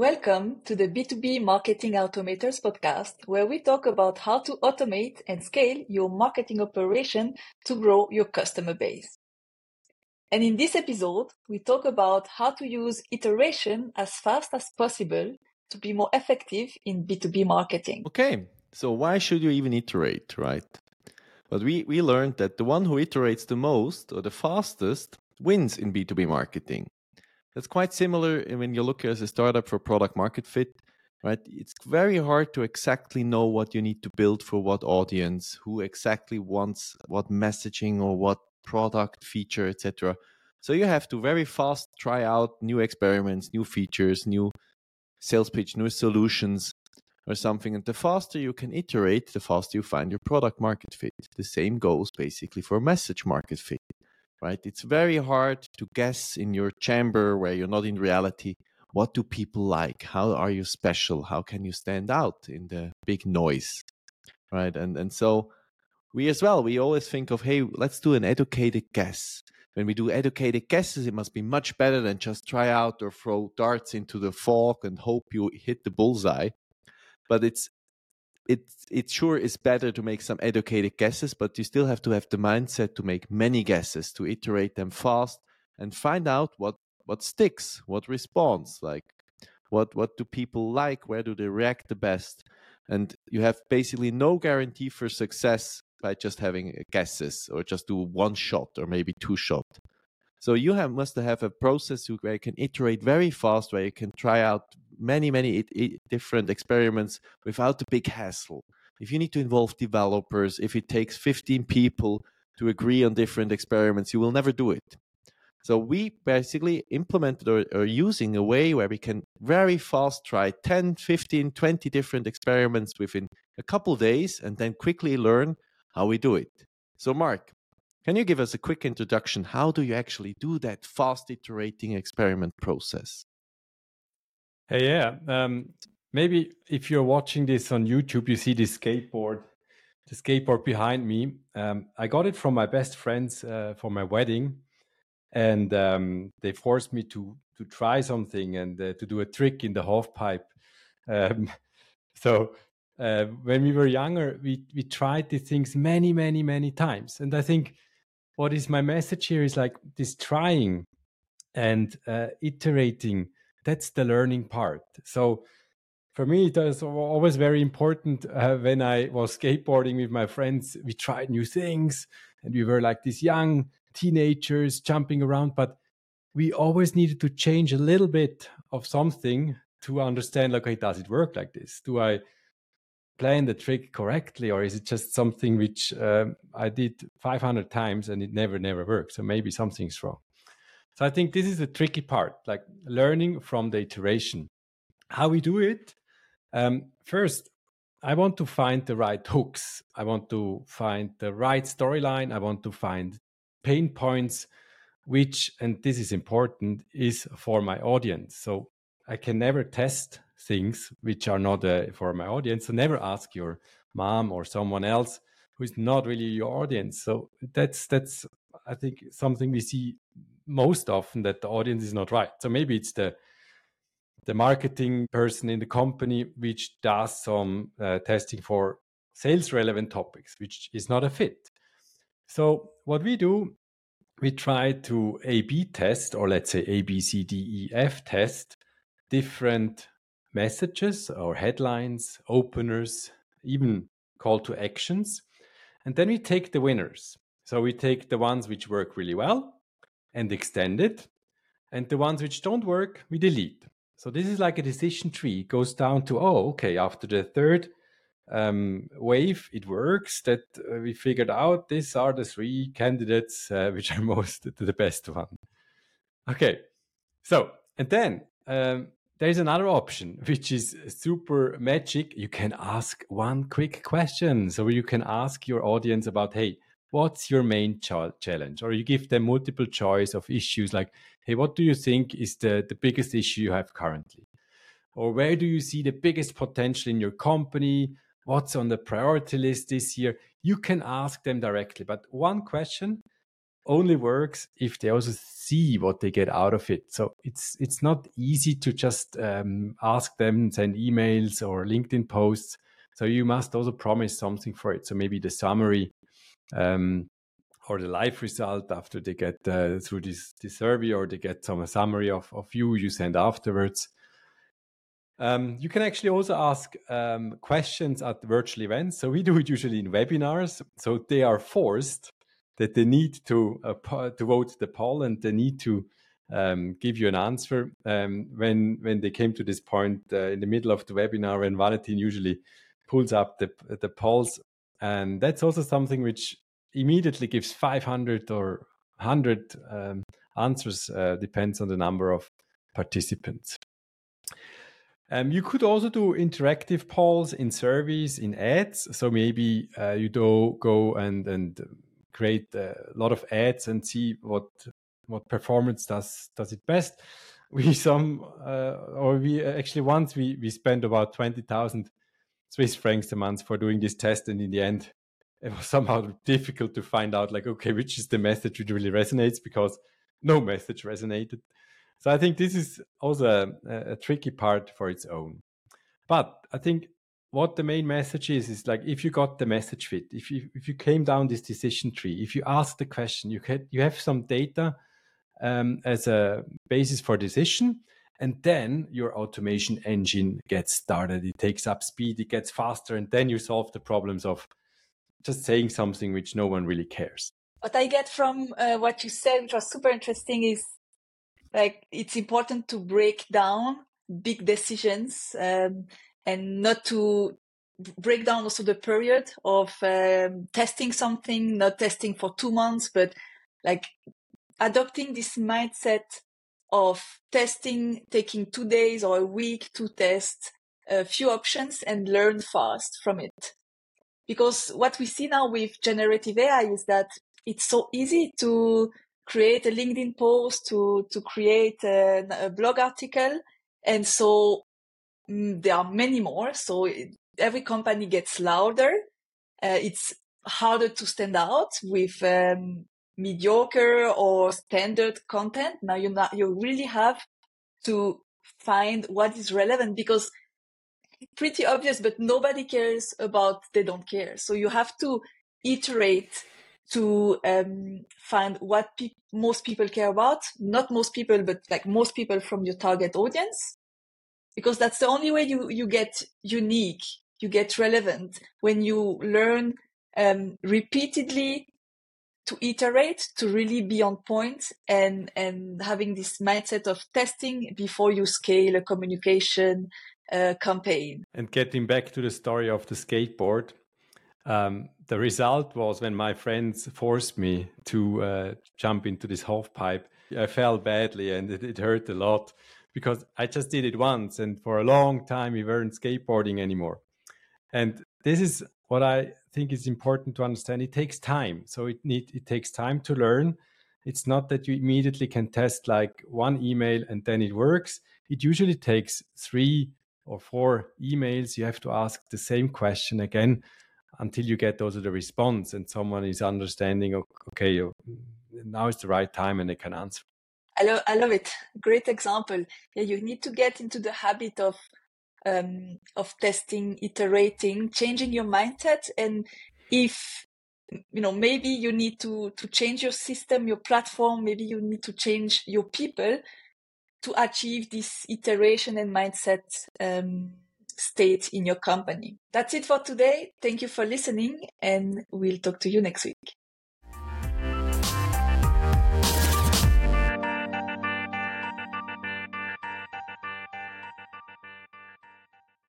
Welcome to the B2B Marketing Automators podcast, where we talk about how to automate and scale your marketing operation to grow your customer base. And in this episode, we talk about how to use iteration as fast as possible to be more effective in B2B marketing. Okay, so why should you even iterate, right? But we, we learned that the one who iterates the most or the fastest wins in B2B marketing. That's quite similar eh, when you look as a startup for product market fit, right? It's very hard to exactly know what you need to build for what audience, who exactly wants what messaging or what product feature, etc. So you have to very fast try out new experiments, new features, new sales pitch, new solutions or something. And the faster you can iterate, the faster you find your product market fit. The same goes basically for message market fit right? It's very hard to guess in your chamber where you're not in reality. What do people like? How are you special? How can you stand out in the big noise, right? And and so we as well, we always think of, hey, let's do an educated guess. When we do educated guesses, it must be much better than just try out or throw darts into the fog and hope you hit the bullseye. But it's it it sure is better to make some educated guesses, but you still have to have the mindset to make many guesses, to iterate them fast and find out what what sticks, what responds, like what what do people like, where do they react the best, and you have basically no guarantee for success by just having uh, guesses or just do one shot or maybe two shot. So you have, must have a process where you can iterate very fast, where you can try out many, many different experiments without the big hassle. If you need to involve developers, if it takes 15 people to agree on different experiments, you will never do it. So we basically implemented or, or using a way where we can very fast try 10, 15, 20 different experiments within a couple days and then quickly learn how we do it. So Mark, can you give us a quick introduction? How do you actually do that fast iterating experiment process? Hey, yeah. Um, maybe if you're watching this on YouTube, you see this skateboard, the skateboard behind me. Um, I got it from my best friends uh, for my wedding, and um, they forced me to to try something and uh, to do a trick in the half pipe. Um, so uh, when we were younger, we we tried these things many, many, many times, and I think what is my message here is like this trying and uh, iterating that's the learning part. So for me it was always very important uh, when i was skateboarding with my friends we tried new things and we were like these young teenagers jumping around but we always needed to change a little bit of something to understand like okay does it work like this? Do i plan the trick correctly or is it just something which um, i did 500 times and it never never worked? So maybe something's wrong so i think this is the tricky part like learning from the iteration how we do it um, first i want to find the right hooks i want to find the right storyline i want to find pain points which and this is important is for my audience so i can never test things which are not uh, for my audience. So never ask your mom or someone else who is not really your audience. So that's that's I think something we see most often that the audience is not right. So maybe it's the the marketing person in the company which does some uh, testing for sales relevant topics, which is not a fit. So what we do, we try to A B test, or let's say A B C D E F test different messages or headlines, openers, even call to actions. And then we take the winners. So we take the ones which work really well and extend it. And the ones which don't work, we delete. So this is like a decision tree. It goes down to, oh, okay, after the third um, wave, it works. That uh, we figured out these are the three candidates uh, which are most the best one. Okay, so and then um, there's another option which is super magic you can ask one quick question so you can ask your audience about hey what's your main ch- challenge or you give them multiple choice of issues like hey what do you think is the, the biggest issue you have currently or where do you see the biggest potential in your company what's on the priority list this year you can ask them directly but one question only works if they also see what they get out of it. So it's it's not easy to just um, ask them, send emails or LinkedIn posts. So you must also promise something for it. So maybe the summary um, or the live result after they get uh, through this, this survey or they get some summary of, of you you send afterwards. Um, you can actually also ask um, questions at virtual events. So we do it usually in webinars. So they are forced that they need to uh, to vote the poll and they need to um, give you an answer. Um, when when they came to this point uh, in the middle of the webinar, when Valentin usually pulls up the the polls, and that's also something which immediately gives 500 or 100 um, answers. Uh, depends on the number of participants. Um, you could also do interactive polls in surveys, in ads. So maybe uh, you do go and and create a lot of ads and see what what performance does does it best. We some uh, or we actually once we we spent about twenty thousand Swiss francs a month for doing this test, and in the end, it was somehow difficult to find out like okay, which is the message which really resonates because no message resonated. So I think this is also a, a, tricky part for its own. But I think what the main message is is like if you got the message fit, if you if you came down this decision tree, if you ask the question, you had you have some data um, as a basis for decision, and then your automation engine gets started. It takes up speed, it gets faster, and then you solve the problems of just saying something which no one really cares. What I get from uh, what you said, which was super interesting, is like it's important to break down big decisions um, and not to break down also the period of um, testing something not testing for two months but like adopting this mindset of testing taking two days or a week to test a few options and learn fast from it because what we see now with generative ai is that it's so easy to create a LinkedIn post, to, to create a, a blog article. And so mm, there are many more. So it, every company gets louder. Uh, it's harder to stand out with um, mediocre or standard content. Now you not, you really have to find what is relevant because pretty obvious, but nobody cares about they don't care. So you have to iterate to um, find what pe- most people care about. Not most people, but like most people from your target audience, because that's the only way you you get unique, you get relevant when you learn um, repeatedly to iterate, to really be on point, and and having this mindset of testing before you scale a communication uh, campaign. And getting back to the story of the skateboard, um, the result was when my friends forced me to uh, jump into this half pipe. I fell badly and it, it, hurt a lot because I just did it once, and for a long time we weren't skateboarding anymore. And this is what I think is important to understand. It takes time, so it need it takes time to learn. It's not that you immediately can test like one email and then it works. It usually takes three or four emails. You have to ask the same question again until you get also the response and someone is understanding okay oh, now is the right time and they can answer i love i love it great example yeah you need to get into the habit of um, of testing iterating changing your mindset and if you know maybe you need to to change your system your platform maybe you need to change your people to achieve this iteration and mindset um, state in your company. That's it for today. Thank you for listening and we'll talk to you next week.